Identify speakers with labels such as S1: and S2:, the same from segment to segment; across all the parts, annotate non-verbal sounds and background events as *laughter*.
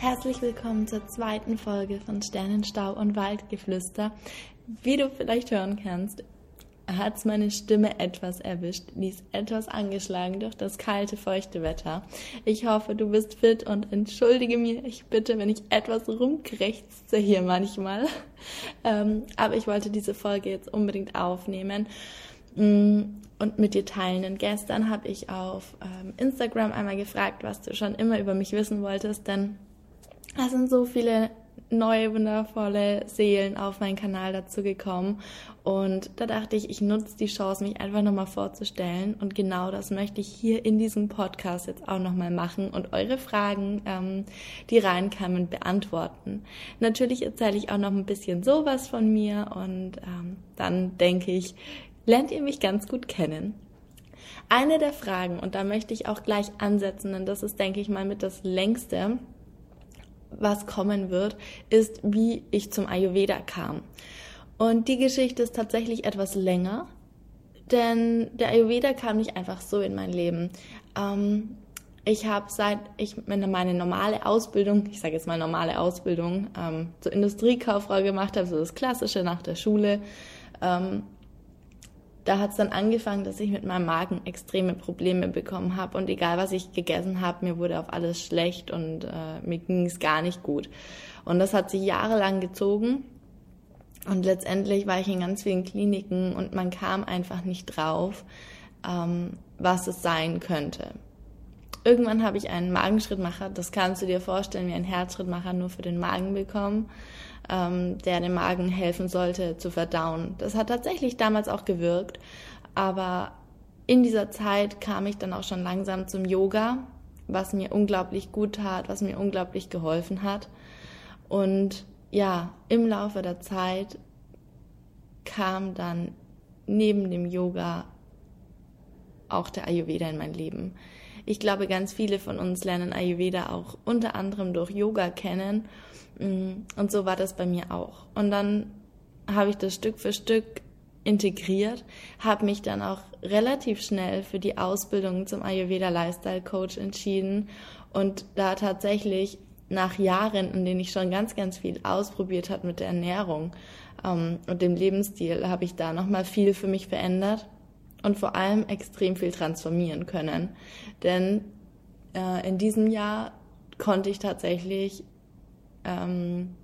S1: Herzlich willkommen zur zweiten Folge von Sternenstau und Waldgeflüster. Wie du vielleicht hören kannst, hat es meine Stimme etwas erwischt. Die ist etwas angeschlagen durch das kalte, feuchte Wetter. Ich hoffe, du bist fit und entschuldige mir, ich bitte, wenn ich etwas rumkrächze hier manchmal. Ähm, aber ich wollte diese Folge jetzt unbedingt aufnehmen mm, und mit dir teilen. Denn gestern habe ich auf ähm, Instagram einmal gefragt, was du schon immer über mich wissen wolltest, denn da sind so viele neue, wundervolle Seelen auf meinen Kanal dazu gekommen. Und da dachte ich, ich nutze die Chance, mich einfach nochmal vorzustellen. Und genau das möchte ich hier in diesem Podcast jetzt auch nochmal machen und eure Fragen, ähm, die reinkamen, beantworten. Natürlich erzähle ich auch noch ein bisschen sowas von mir und ähm, dann denke ich, lernt ihr mich ganz gut kennen. Eine der Fragen, und da möchte ich auch gleich ansetzen, denn das ist, denke ich mal, mit das längste, was kommen wird, ist, wie ich zum Ayurveda kam. Und die Geschichte ist tatsächlich etwas länger, denn der Ayurveda kam nicht einfach so in mein Leben. Ähm, ich habe seit ich meine normale Ausbildung, ich sage jetzt mal normale Ausbildung, ähm, zur Industriekauffrau gemacht habe, so das Klassische nach der Schule, ähm, da hat es dann angefangen, dass ich mit meinem Magen extreme Probleme bekommen habe und egal was ich gegessen habe, mir wurde auf alles schlecht und äh, mir ging es gar nicht gut. Und das hat sich jahrelang gezogen und letztendlich war ich in ganz vielen Kliniken und man kam einfach nicht drauf, ähm, was es sein könnte. Irgendwann habe ich einen Magenschrittmacher, das kannst du dir vorstellen, wie ein Herzschrittmacher nur für den Magen bekommen ähm, der dem Magen helfen sollte zu verdauen. Das hat tatsächlich damals auch gewirkt, aber in dieser Zeit kam ich dann auch schon langsam zum Yoga, was mir unglaublich gut tat, was mir unglaublich geholfen hat. Und ja, im Laufe der Zeit kam dann neben dem Yoga auch der Ayurveda in mein Leben. Ich glaube, ganz viele von uns lernen Ayurveda auch unter anderem durch Yoga kennen Mm, und so war das bei mir auch. Und dann habe ich das Stück für Stück integriert, habe mich dann auch relativ schnell für die Ausbildung zum Ayurveda Lifestyle Coach entschieden und da tatsächlich nach Jahren, in denen ich schon ganz, ganz viel ausprobiert habe mit der Ernährung ähm, und dem Lebensstil, habe ich da nochmal viel für mich verändert und vor allem extrem viel transformieren können. Denn äh, in diesem Jahr konnte ich tatsächlich ähm,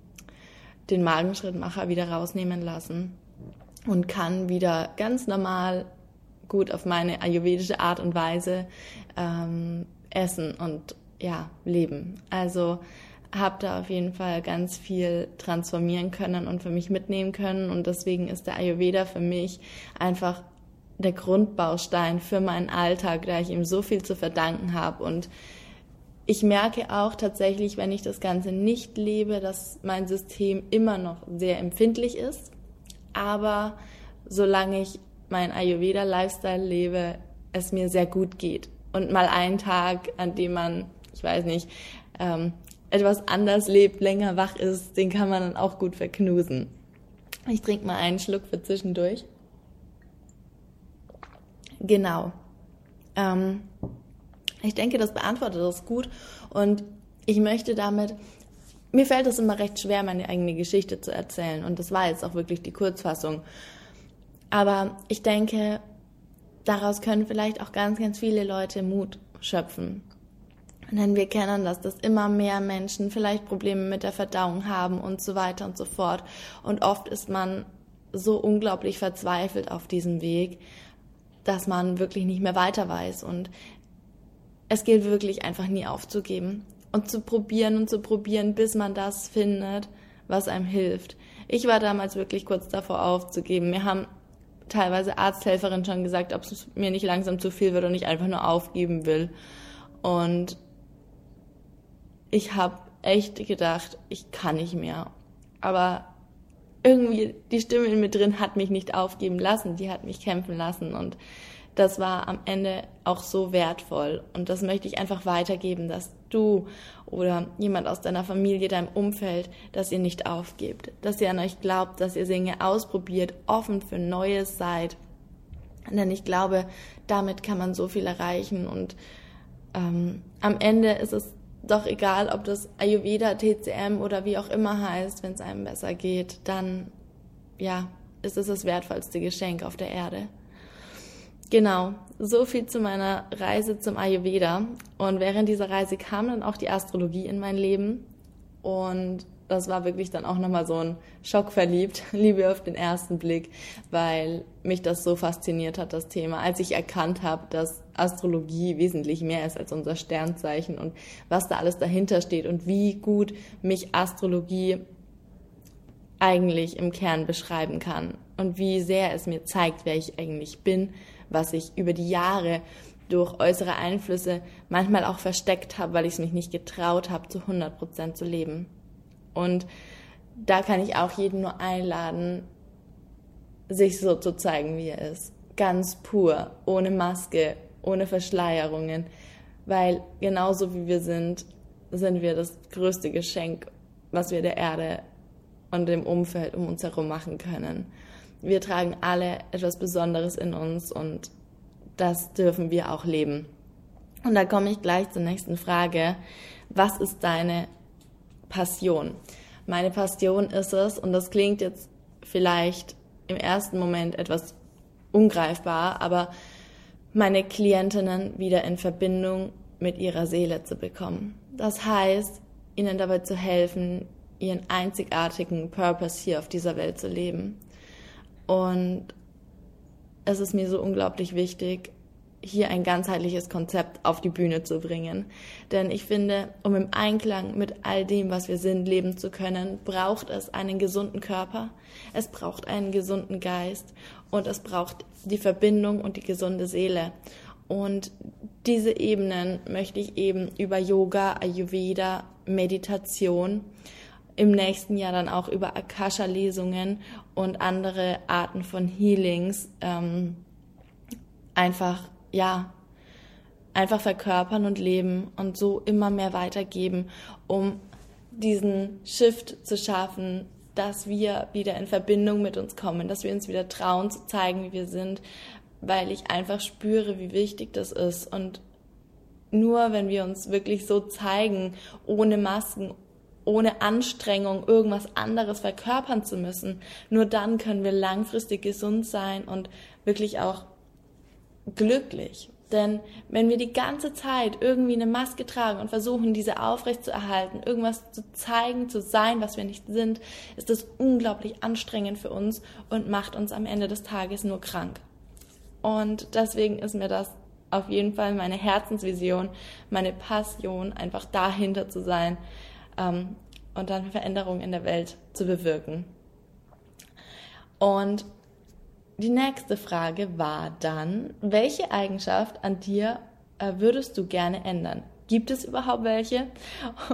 S1: den Magenschrittmacher wieder rausnehmen lassen und kann wieder ganz normal gut auf meine ayurvedische Art und Weise ähm, essen und ja leben. Also habe da auf jeden Fall ganz viel transformieren können und für mich mitnehmen können und deswegen ist der Ayurveda für mich einfach der Grundbaustein für meinen Alltag, da ich ihm so viel zu verdanken habe und ich merke auch tatsächlich, wenn ich das Ganze nicht lebe, dass mein System immer noch sehr empfindlich ist. Aber solange ich meinen Ayurveda-Lifestyle lebe, es mir sehr gut geht. Und mal einen Tag, an dem man, ich weiß nicht, ähm, etwas anders lebt, länger wach ist, den kann man dann auch gut verknusen. Ich trinke mal einen Schluck für zwischendurch. Genau. Ähm, ich denke, das beantwortet das gut und ich möchte damit, mir fällt es immer recht schwer, meine eigene Geschichte zu erzählen und das war jetzt auch wirklich die Kurzfassung. Aber ich denke, daraus können vielleicht auch ganz, ganz viele Leute Mut schöpfen. Denn wir kennen das, dass immer mehr Menschen vielleicht Probleme mit der Verdauung haben und so weiter und so fort. Und oft ist man so unglaublich verzweifelt auf diesem Weg, dass man wirklich nicht mehr weiter weiß. Und es gilt wirklich einfach nie aufzugeben und zu probieren und zu probieren, bis man das findet, was einem hilft. Ich war damals wirklich kurz davor aufzugeben. Mir haben teilweise Arzthelferinnen schon gesagt, ob es mir nicht langsam zu viel wird und ich einfach nur aufgeben will. Und ich habe echt gedacht, ich kann nicht mehr. Aber irgendwie die Stimme in mir drin hat mich nicht aufgeben lassen, die hat mich kämpfen lassen und das war am Ende auch so wertvoll und das möchte ich einfach weitergeben, dass du oder jemand aus deiner Familie, deinem Umfeld, dass ihr nicht aufgebt, dass ihr an euch glaubt, dass ihr Dinge ausprobiert, offen für Neues seid. Denn ich glaube, damit kann man so viel erreichen und ähm, am Ende ist es doch egal, ob das Ayurveda, TCM oder wie auch immer heißt, wenn es einem besser geht, dann ja, ist es das wertvollste Geschenk auf der Erde. Genau, so viel zu meiner Reise zum Ayurveda. Und während dieser Reise kam dann auch die Astrologie in mein Leben. Und das war wirklich dann auch nochmal so ein Schock verliebt, *laughs* Liebe auf den ersten Blick, weil mich das so fasziniert hat, das Thema, als ich erkannt habe, dass Astrologie wesentlich mehr ist als unser Sternzeichen und was da alles dahinter steht und wie gut mich Astrologie eigentlich im Kern beschreiben kann und wie sehr es mir zeigt, wer ich eigentlich bin, was ich über die Jahre durch äußere Einflüsse manchmal auch versteckt habe, weil ich es mich nicht getraut habe, zu 100 Prozent zu leben. Und da kann ich auch jeden nur einladen, sich so zu zeigen, wie er ist. Ganz pur, ohne Maske, ohne Verschleierungen. Weil genauso wie wir sind, sind wir das größte Geschenk, was wir der Erde und dem Umfeld um uns herum machen können. Wir tragen alle etwas Besonderes in uns und das dürfen wir auch leben. Und da komme ich gleich zur nächsten Frage. Was ist deine Passion? Meine Passion ist es, und das klingt jetzt vielleicht im ersten Moment etwas ungreifbar, aber meine Klientinnen wieder in Verbindung mit ihrer Seele zu bekommen. Das heißt, ihnen dabei zu helfen, ihren einzigartigen Purpose hier auf dieser Welt zu leben. Und es ist mir so unglaublich wichtig, hier ein ganzheitliches Konzept auf die Bühne zu bringen. Denn ich finde, um im Einklang mit all dem, was wir sind, leben zu können, braucht es einen gesunden Körper, es braucht einen gesunden Geist und es braucht die Verbindung und die gesunde Seele. Und diese Ebenen möchte ich eben über Yoga, Ayurveda, Meditation im nächsten Jahr dann auch über Akasha-Lesungen und andere Arten von Healings ähm, einfach, ja, einfach verkörpern und leben und so immer mehr weitergeben, um diesen Shift zu schaffen, dass wir wieder in Verbindung mit uns kommen, dass wir uns wieder trauen zu zeigen, wie wir sind, weil ich einfach spüre, wie wichtig das ist und nur wenn wir uns wirklich so zeigen, ohne Masken, ohne Anstrengung irgendwas anderes verkörpern zu müssen. Nur dann können wir langfristig gesund sein und wirklich auch glücklich. Denn wenn wir die ganze Zeit irgendwie eine Maske tragen und versuchen, diese aufrecht zu erhalten, irgendwas zu zeigen, zu sein, was wir nicht sind, ist das unglaublich anstrengend für uns und macht uns am Ende des Tages nur krank. Und deswegen ist mir das auf jeden Fall meine Herzensvision, meine Passion, einfach dahinter zu sein, ähm, und dann Veränderungen in der Welt zu bewirken. Und die nächste Frage war dann, welche Eigenschaft an dir äh, würdest du gerne ändern? Gibt es überhaupt welche?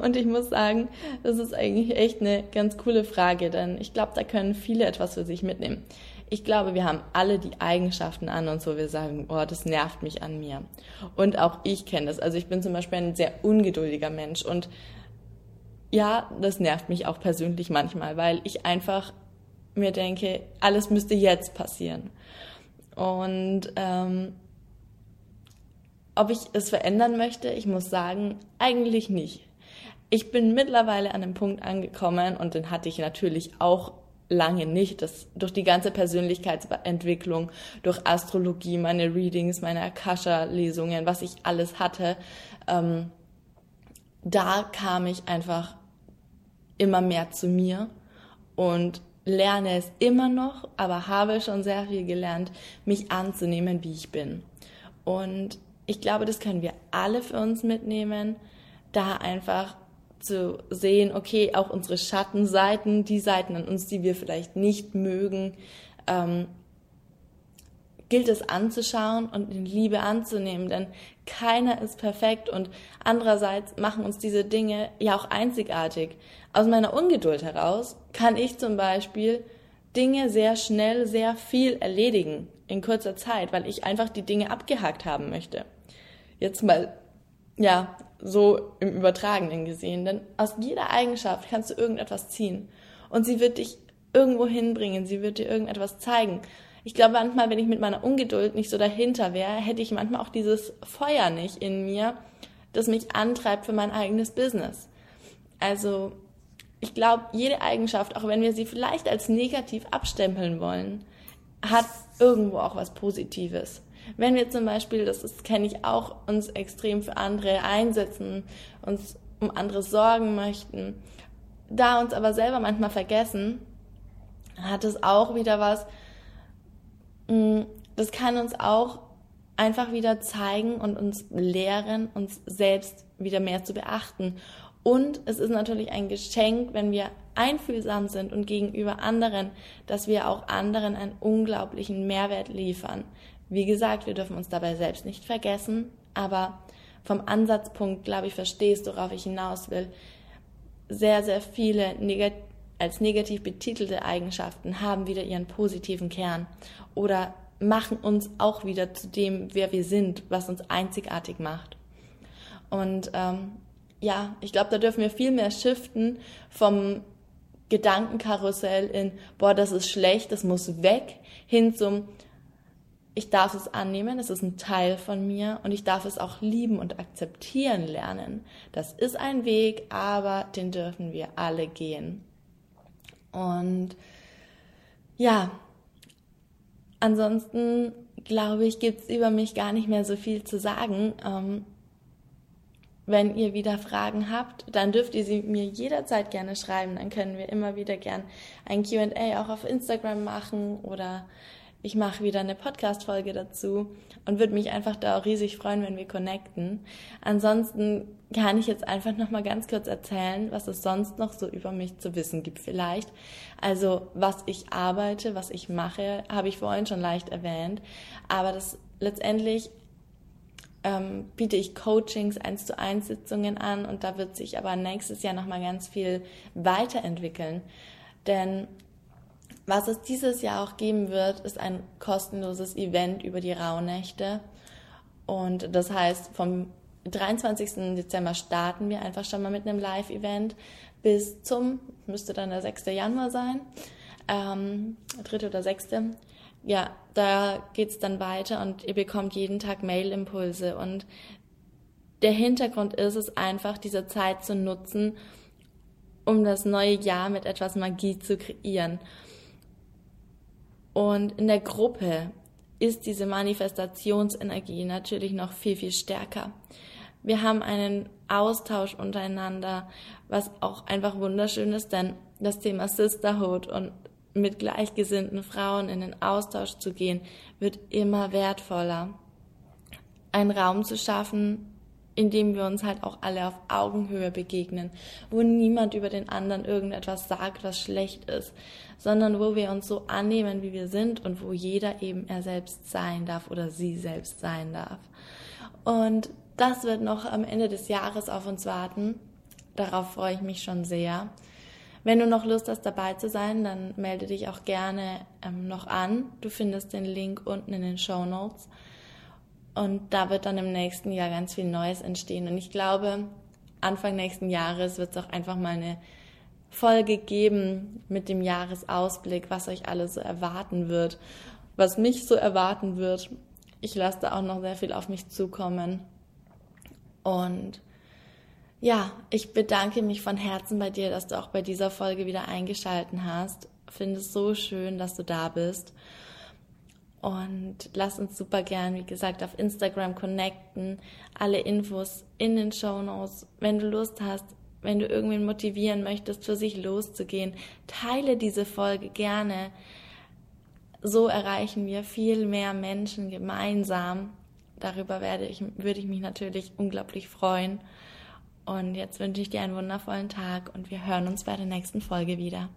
S1: Und ich muss sagen, das ist eigentlich echt eine ganz coole Frage, denn ich glaube, da können viele etwas für sich mitnehmen. Ich glaube, wir haben alle die Eigenschaften an uns, wo wir sagen, oh, das nervt mich an mir. Und auch ich kenne das. Also ich bin zum Beispiel ein sehr ungeduldiger Mensch und ja, das nervt mich auch persönlich manchmal, weil ich einfach mir denke, alles müsste jetzt passieren. Und ähm, ob ich es verändern möchte, ich muss sagen, eigentlich nicht. Ich bin mittlerweile an einem Punkt angekommen und den hatte ich natürlich auch lange nicht. Das, durch die ganze Persönlichkeitsentwicklung, durch Astrologie, meine Readings, meine Akasha-Lesungen, was ich alles hatte, ähm, da kam ich einfach immer mehr zu mir und lerne es immer noch, aber habe schon sehr viel gelernt, mich anzunehmen, wie ich bin. Und ich glaube, das können wir alle für uns mitnehmen, da einfach zu sehen, okay, auch unsere Schattenseiten, die Seiten an uns, die wir vielleicht nicht mögen, ähm, gilt es anzuschauen und in Liebe anzunehmen, denn keiner ist perfekt und andererseits machen uns diese Dinge ja auch einzigartig. Aus meiner Ungeduld heraus kann ich zum Beispiel Dinge sehr schnell, sehr viel erledigen in kurzer Zeit, weil ich einfach die Dinge abgehakt haben möchte. Jetzt mal, ja, so im Übertragenen gesehen, denn aus jeder Eigenschaft kannst du irgendetwas ziehen und sie wird dich irgendwo hinbringen, sie wird dir irgendetwas zeigen ich glaube manchmal, wenn ich mit meiner Ungeduld nicht so dahinter wäre, hätte ich manchmal auch dieses Feuer nicht in mir, das mich antreibt für mein eigenes Business. Also ich glaube, jede Eigenschaft, auch wenn wir sie vielleicht als negativ abstempeln wollen, hat irgendwo auch was Positives. Wenn wir zum Beispiel, das kenne ich auch, uns extrem für andere einsetzen, uns um andere sorgen möchten, da uns aber selber manchmal vergessen, hat es auch wieder was, das kann uns auch einfach wieder zeigen und uns lehren, uns selbst wieder mehr zu beachten. Und es ist natürlich ein Geschenk, wenn wir einfühlsam sind und gegenüber anderen, dass wir auch anderen einen unglaublichen Mehrwert liefern. Wie gesagt, wir dürfen uns dabei selbst nicht vergessen, aber vom Ansatzpunkt, glaube ich, verstehst, worauf ich hinaus will. Sehr, sehr viele negat als negativ betitelte Eigenschaften haben wieder ihren positiven Kern oder machen uns auch wieder zu dem, wer wir sind, was uns einzigartig macht. Und ähm, ja, ich glaube, da dürfen wir viel mehr shiften vom Gedankenkarussell in, boah, das ist schlecht, das muss weg, hin zum, ich darf es annehmen, es ist ein Teil von mir und ich darf es auch lieben und akzeptieren lernen. Das ist ein Weg, aber den dürfen wir alle gehen. Und ja, ansonsten glaube ich, gibt es über mich gar nicht mehr so viel zu sagen. Ähm, wenn ihr wieder Fragen habt, dann dürft ihr sie mir jederzeit gerne schreiben. Dann können wir immer wieder gern ein QA auch auf Instagram machen oder ich mache wieder eine Podcast-Folge dazu und würde mich einfach da auch riesig freuen, wenn wir connecten. Ansonsten kann ich jetzt einfach noch mal ganz kurz erzählen, was es sonst noch so über mich zu wissen gibt vielleicht. Also, was ich arbeite, was ich mache, habe ich vorhin schon leicht erwähnt, aber das letztendlich ähm, biete ich Coachings, eins zu eins Sitzungen an und da wird sich aber nächstes Jahr noch mal ganz viel weiterentwickeln, denn was es dieses Jahr auch geben wird, ist ein kostenloses Event über die Rauhnächte. Und das heißt, vom 23. Dezember starten wir einfach schon mal mit einem Live-Event bis zum, müsste dann der 6. Januar sein, ähm, 3. oder 6. Ja, da geht's dann weiter und ihr bekommt jeden Tag Mail-Impulse. Und der Hintergrund ist es einfach, diese Zeit zu nutzen, um das neue Jahr mit etwas Magie zu kreieren. Und in der Gruppe ist diese Manifestationsenergie natürlich noch viel, viel stärker. Wir haben einen Austausch untereinander, was auch einfach wunderschön ist, denn das Thema Sisterhood und mit gleichgesinnten Frauen in den Austausch zu gehen, wird immer wertvoller. Einen Raum zu schaffen, indem wir uns halt auch alle auf Augenhöhe begegnen, wo niemand über den anderen irgendetwas sagt, was schlecht ist, sondern wo wir uns so annehmen, wie wir sind und wo jeder eben er selbst sein darf oder sie selbst sein darf. Und das wird noch am Ende des Jahres auf uns warten. Darauf freue ich mich schon sehr. Wenn du noch Lust hast, dabei zu sein, dann melde dich auch gerne ähm, noch an. Du findest den Link unten in den Show Notes. Und da wird dann im nächsten Jahr ganz viel Neues entstehen. Und ich glaube, Anfang nächsten Jahres wird es auch einfach mal eine Folge geben mit dem Jahresausblick, was euch alles so erwarten wird, was mich so erwarten wird. Ich lasse da auch noch sehr viel auf mich zukommen. Und ja, ich bedanke mich von Herzen bei dir, dass du auch bei dieser Folge wieder eingeschalten hast. Finde es so schön, dass du da bist. Und lass uns super gern, wie gesagt, auf Instagram connecten. Alle Infos in den Show Notes. Wenn du Lust hast, wenn du irgendwen motivieren möchtest, für sich loszugehen, teile diese Folge gerne. So erreichen wir viel mehr Menschen gemeinsam. Darüber werde ich, würde ich mich natürlich unglaublich freuen. Und jetzt wünsche ich dir einen wundervollen Tag und wir hören uns bei der nächsten Folge wieder.